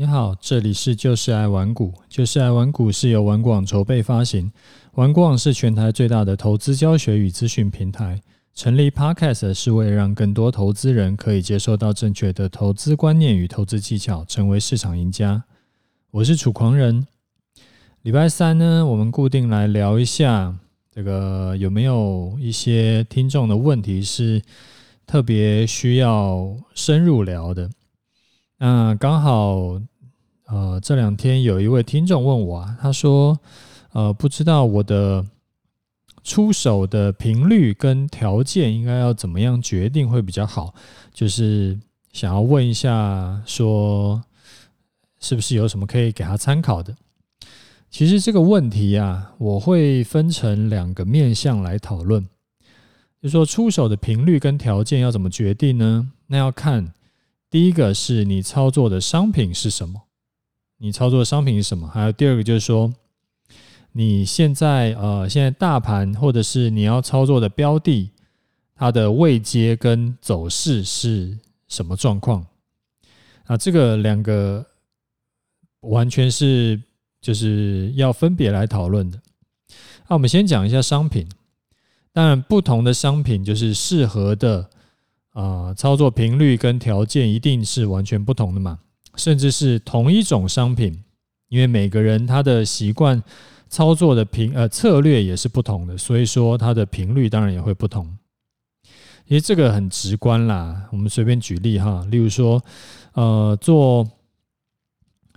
你好，这里是就是爱玩股，就是爱玩股是由玩广筹备发行，玩广是全台最大的投资教学与资讯平台。成立 Podcast 是为了让更多投资人可以接受到正确的投资观念与投资技巧，成为市场赢家。我是楚狂人。礼拜三呢，我们固定来聊一下这个有没有一些听众的问题是特别需要深入聊的。那刚好。呃，这两天有一位听众问我啊，他说，呃，不知道我的出手的频率跟条件应该要怎么样决定会比较好，就是想要问一下，说是不是有什么可以给他参考的？其实这个问题啊，我会分成两个面向来讨论，就说出手的频率跟条件要怎么决定呢？那要看第一个是你操作的商品是什么。你操作的商品是什么？还有第二个就是说，你现在呃，现在大盘或者是你要操作的标的，它的位阶跟走势是什么状况？啊，这个两个完全是就是要分别来讨论的。那我们先讲一下商品，当然不同的商品就是适合的啊操作频率跟条件一定是完全不同的嘛。甚至是同一种商品，因为每个人他的习惯操作的频呃策略也是不同的，所以说它的频率当然也会不同。因为这个很直观啦，我们随便举例哈，例如说，呃，做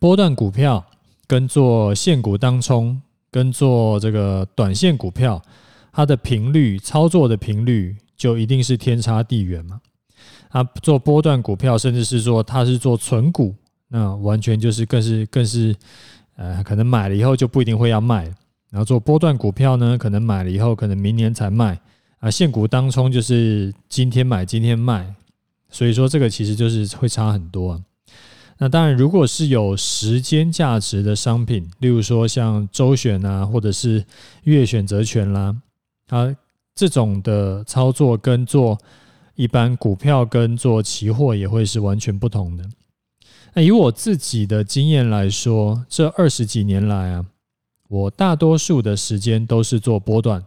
波段股票跟做现股当冲，跟做这个短线股票，它的频率操作的频率就一定是天差地远嘛。啊做波段股票，甚至是说他是做存股，那完全就是更是更是，呃，可能买了以后就不一定会要卖。然后做波段股票呢，可能买了以后，可能明年才卖。啊，现股当冲就是今天买今天卖，所以说这个其实就是会差很多啊。那当然，如果是有时间价值的商品，例如说像周选啊，或者是月选择权啦，啊，这种的操作跟做。一般股票跟做期货也会是完全不同的。那以我自己的经验来说，这二十几年来啊，我大多数的时间都是做波段，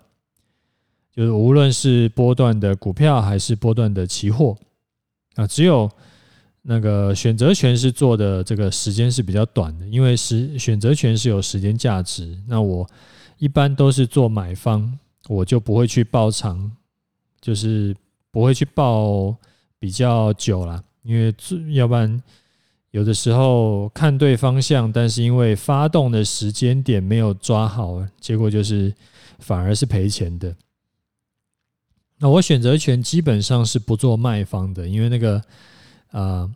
就是无论是波段的股票还是波段的期货啊，只有那个选择权是做的这个时间是比较短的，因为时选择权是有时间价值。那我一般都是做买方，我就不会去抱长，就是。不会去报比较久了，因为要不然有的时候看对方向，但是因为发动的时间点没有抓好，结果就是反而是赔钱的。那我选择权基本上是不做卖方的，因为那个啊、呃，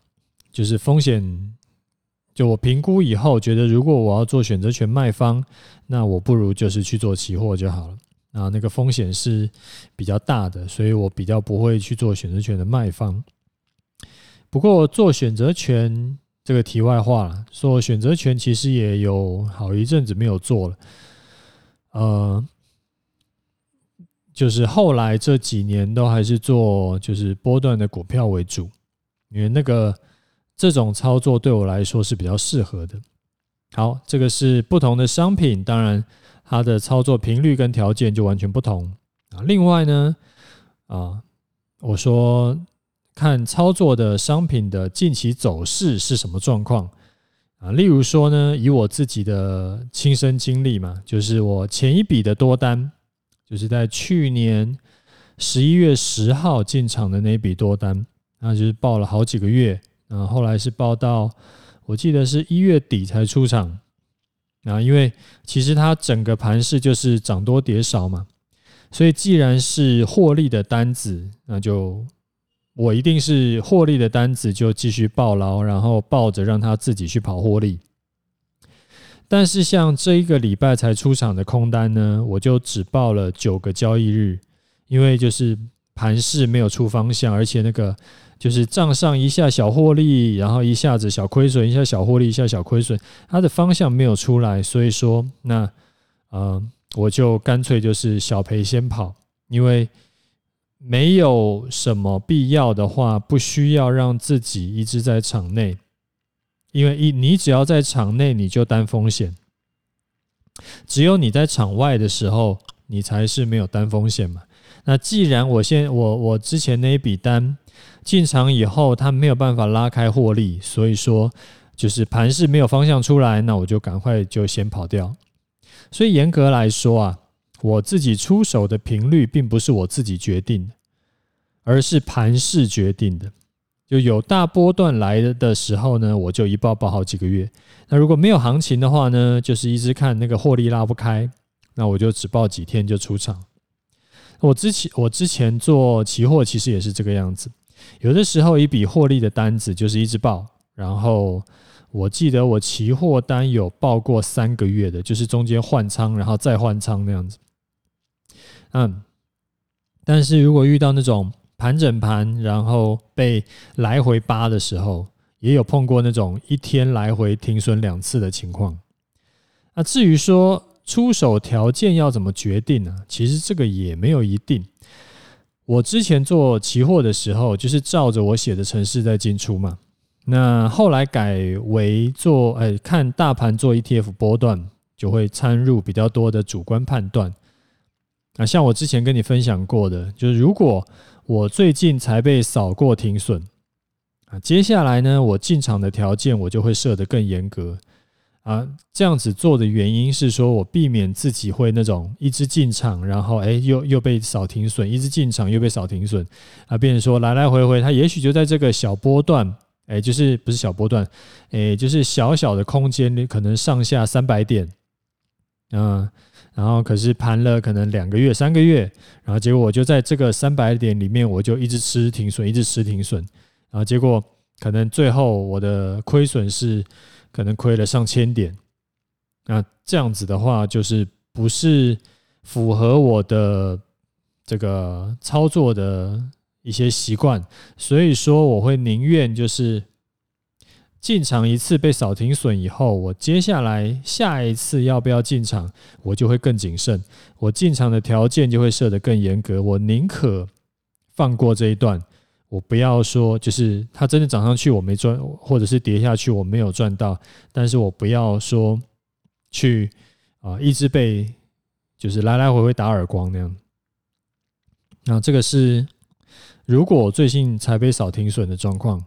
就是风险，就我评估以后觉得，如果我要做选择权卖方，那我不如就是去做期货就好了。啊，那个风险是比较大的，所以我比较不会去做选择权的卖方。不过做选择权这个题外话了，做选择权其实也有好一阵子没有做了。呃，就是后来这几年都还是做就是波段的股票为主，因为那个这种操作对我来说是比较适合的。好，这个是不同的商品，当然。它的操作频率跟条件就完全不同啊。另外呢，啊，我说看操作的商品的近期走势是什么状况啊？例如说呢，以我自己的亲身经历嘛，就是我前一笔的多单，就是在去年十一月十号进场的那笔多单，那就是报了好几个月，啊，后来是报到我记得是一月底才出场。啊，因为其实它整个盘势就是涨多跌少嘛，所以既然是获利的单子，那就我一定是获利的单子就继续抱牢，然后抱着让它自己去跑获利。但是像这一个礼拜才出场的空单呢，我就只报了九个交易日，因为就是盘势没有出方向，而且那个。就是账上一下小获利，然后一下子小亏损，一下小获利，一下小亏损，它的方向没有出来，所以说那呃，我就干脆就是小赔先跑，因为没有什么必要的话，不需要让自己一直在场内因为一你只要在场内你就担风险，只有你在场外的时候，你才是没有担风险嘛。那既然我现我我之前那一笔单进场以后，它没有办法拉开获利，所以说就是盘势没有方向出来，那我就赶快就先跑掉。所以严格来说啊，我自己出手的频率并不是我自己决定的，而是盘势决定的。就有大波段来的时候呢，我就一抱抱好几个月。那如果没有行情的话呢，就是一直看那个获利拉不开，那我就只抱几天就出场。我之前我之前做期货其实也是这个样子，有的时候一笔获利的单子就是一直报，然后我记得我期货单有报过三个月的，就是中间换仓然后再换仓那样子。嗯，但是如果遇到那种盘整盘然后被来回扒的时候，也有碰过那种一天来回停损两次的情况。那至于说，出手条件要怎么决定呢？其实这个也没有一定。我之前做期货的时候，就是照着我写的程式在进出嘛。那后来改为做，哎，看大盘做 ETF 波段，就会掺入比较多的主观判断。啊，像我之前跟你分享过的，就是如果我最近才被扫过停损，啊，接下来呢，我进场的条件我就会设得更严格。啊，这样子做的原因是说，我避免自己会那种一直进场，然后哎，又又被扫停损，一直进场又被扫停损，啊，变成说来来回回，它也许就在这个小波段，哎，就是不是小波段，哎，就是小小的空间里，可能上下三百点，嗯，然后可是盘了可能两个月、三个月，然后结果我就在这个三百点里面，我就一直吃停损，一直吃停损，然后结果可能最后我的亏损是。可能亏了上千点，那这样子的话，就是不是符合我的这个操作的一些习惯，所以说我会宁愿就是进场一次被扫停损以后，我接下来下一次要不要进场，我就会更谨慎，我进场的条件就会设得更严格，我宁可放过这一段。我不要说，就是它真的涨上去我没赚，或者是跌下去我没有赚到，但是我不要说去啊一直被就是来来回回打耳光那样。那这个是如果最近才被扫停损的状况。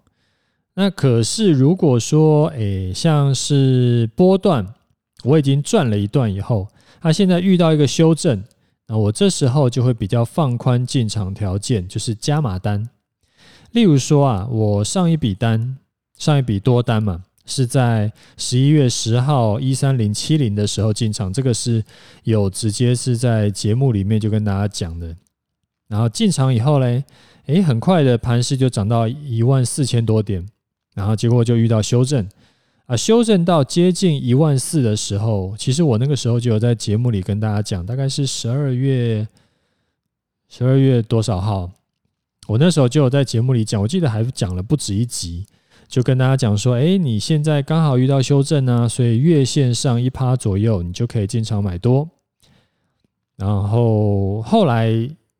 那可是如果说，诶，像是波段，我已经赚了一段以后，它现在遇到一个修正，那我这时候就会比较放宽进场条件，就是加码单。例如说啊，我上一笔单，上一笔多单嘛，是在十一月十号一三零七零的时候进场，这个是有直接是在节目里面就跟大家讲的。然后进场以后嘞，诶，很快的盘势就涨到一万四千多点，然后结果就遇到修正啊，修正到接近一万四的时候，其实我那个时候就有在节目里跟大家讲，大概是十二月十二月多少号？我那时候就有在节目里讲，我记得还讲了不止一集，就跟大家讲说，哎，你现在刚好遇到修正呢，所以月线上一趴左右，你就可以进场买多。然后后来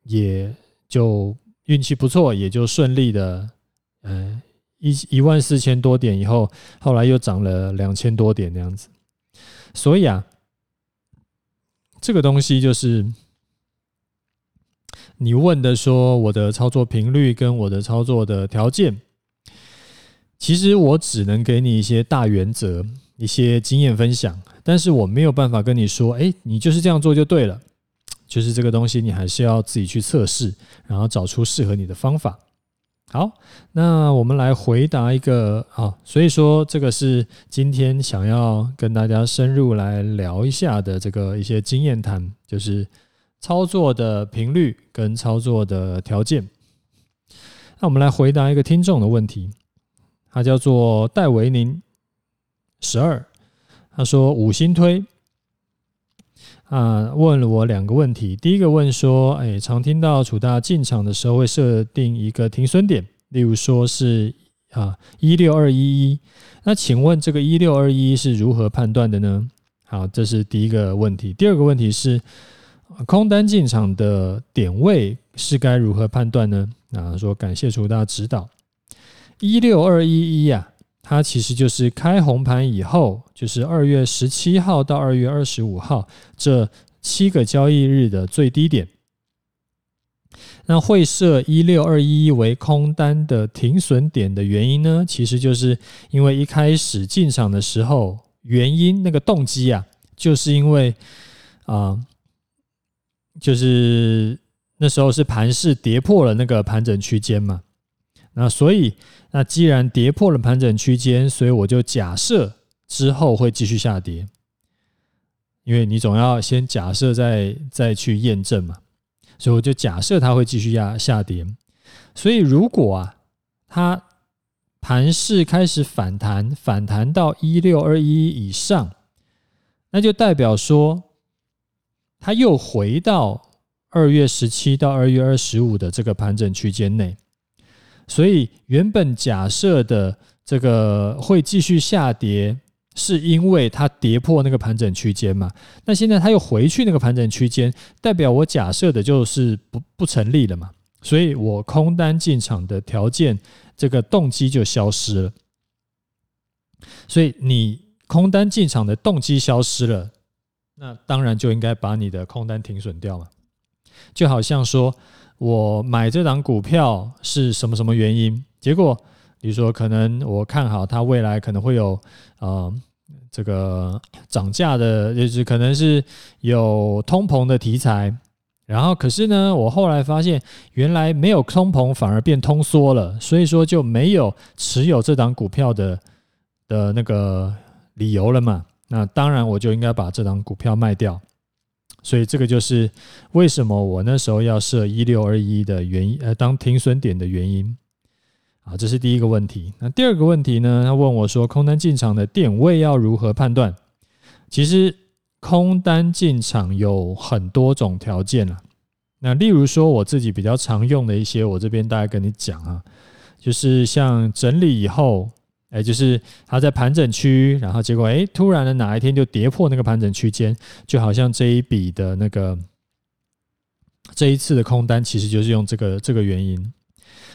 也就运气不错，也就顺利的，嗯，一一万四千多点以后，后来又涨了两千多点那样子。所以啊，这个东西就是。你问的说我的操作频率跟我的操作的条件，其实我只能给你一些大原则、一些经验分享，但是我没有办法跟你说，哎，你就是这样做就对了。就是这个东西，你还是要自己去测试，然后找出适合你的方法。好，那我们来回答一个啊，所以说这个是今天想要跟大家深入来聊一下的这个一些经验谈，就是。操作的频率跟操作的条件，那我们来回答一个听众的问题，他叫做戴维宁十二，他说五星推啊，问了我两个问题，第一个问说，哎，常听到楚大进场的时候会设定一个停损点，例如说是啊一六二一一，那请问这个一六二一是如何判断的呢？好，这是第一个问题，第二个问题是。空单进场的点位是该如何判断呢？啊，说感谢楚大指导。一六二一一啊，它其实就是开红盘以后，就是二月十七号到二月二十五号这七个交易日的最低点。那会设一六二一为空单的停损点的原因呢？其实就是因为一开始进场的时候，原因那个动机啊，就是因为啊、就是那时候是盘势跌破了那个盘整区间嘛。那所以，那既然跌破了盘整区间，所以我就假设之后会继续下跌，因为你总要先假设再再去验证嘛。所以我就假设它会继续压下跌，所以如果啊，它盘势开始反弹，反弹到一六二一以上，那就代表说它又回到二月十七到二月二十五的这个盘整区间内，所以原本假设的这个会继续下跌。是因为它跌破那个盘整区间嘛？那现在它又回去那个盘整区间，代表我假设的就是不不成立了嘛？所以我空单进场的条件，这个动机就消失了。所以你空单进场的动机消失了，那当然就应该把你的空单停损掉嘛。就好像说我买这档股票是什么什么原因，结果比如说可能我看好它未来可能会有呃。这个涨价的，就是可能是有通膨的题材，然后可是呢，我后来发现原来没有通膨，反而变通缩了，所以说就没有持有这档股票的的那个理由了嘛。那当然我就应该把这档股票卖掉，所以这个就是为什么我那时候要设一六二一的原因，呃，当停损点的原因。啊，这是第一个问题。那第二个问题呢？他问我说，空单进场的点位要如何判断？其实空单进场有很多种条件啊。那例如说，我自己比较常用的一些，我这边大概跟你讲啊，就是像整理以后，哎，就是它在盘整区，然后结果哎，突然的哪一天就跌破那个盘整区间，就好像这一笔的那个这一次的空单，其实就是用这个这个原因。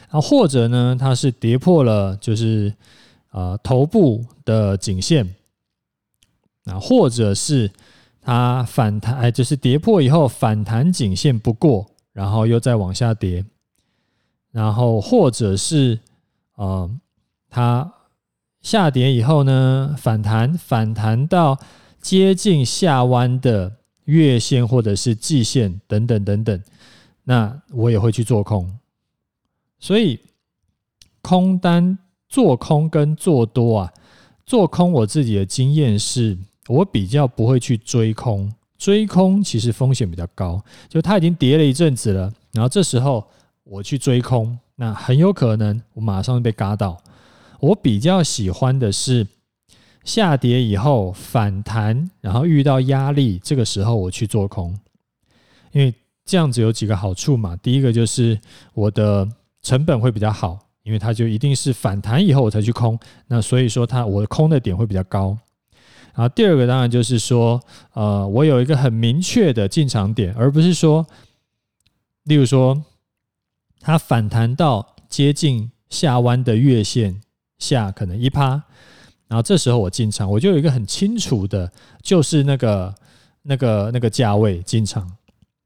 啊，或者呢，它是跌破了，就是啊头部的颈线，啊，或者是它反弹，哎，就是跌破以后反弹颈线不过，然后又再往下跌，然后或者是啊，它下跌以后呢，反弹反弹到接近下弯的月线或者是季线等等等等，那我也会去做空。所以，空单做空跟做多啊，做空我自己的经验是，我比较不会去追空，追空其实风险比较高，就它已经跌了一阵子了，然后这时候我去追空，那很有可能我马上被嘎到。我比较喜欢的是下跌以后反弹，然后遇到压力，这个时候我去做空，因为这样子有几个好处嘛，第一个就是我的。成本会比较好，因为它就一定是反弹以后我才去空，那所以说它我空的点会比较高。然后第二个当然就是说，呃，我有一个很明确的进场点，而不是说，例如说它反弹到接近下弯的月线下可能一趴，然后这时候我进场，我就有一个很清楚的，就是那个那个那个价位进场。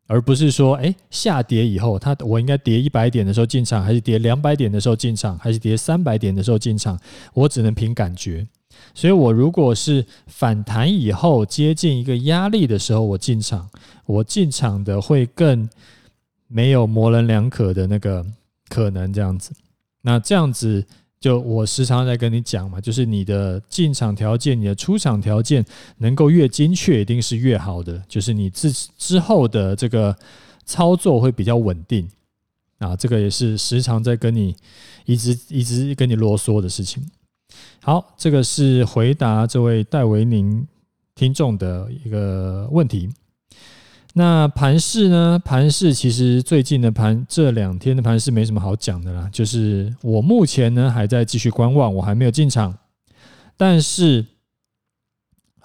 而不是说，哎，下跌以后，它我应该跌一百点的时候进场，还是跌两百点的时候进场，还是跌三百点的时候进场？我只能凭感觉。所以，我如果是反弹以后接近一个压力的时候，我进场，我进场的会更没有模棱两可的那个可能这样子。那这样子。就我时常在跟你讲嘛，就是你的进场条件、你的出场条件能够越精确，一定是越好的。就是你之之后的这个操作会比较稳定啊，这个也是时常在跟你一直一直跟你啰嗦的事情。好，这个是回答这位戴维宁听众的一个问题。那盘势呢？盘势其实最近的盘，这两天的盘势没什么好讲的啦。就是我目前呢还在继续观望，我还没有进场，但是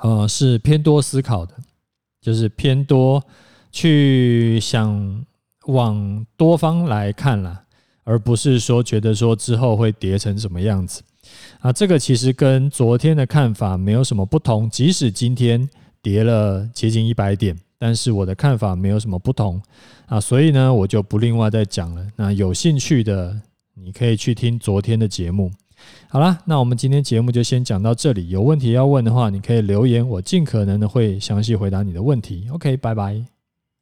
呃是偏多思考的，就是偏多去想往多方来看啦。而不是说觉得说之后会跌成什么样子啊。这个其实跟昨天的看法没有什么不同，即使今天跌了接近一百点，但是我的看法没有什么不同啊，所以呢，我就不另外再讲了。那有兴趣的，你可以去听昨天的节目。好啦，那我们今天节目就先讲到这里。有问题要问的话，你可以留言，我尽可能的会详细回答你的问题。OK，拜拜。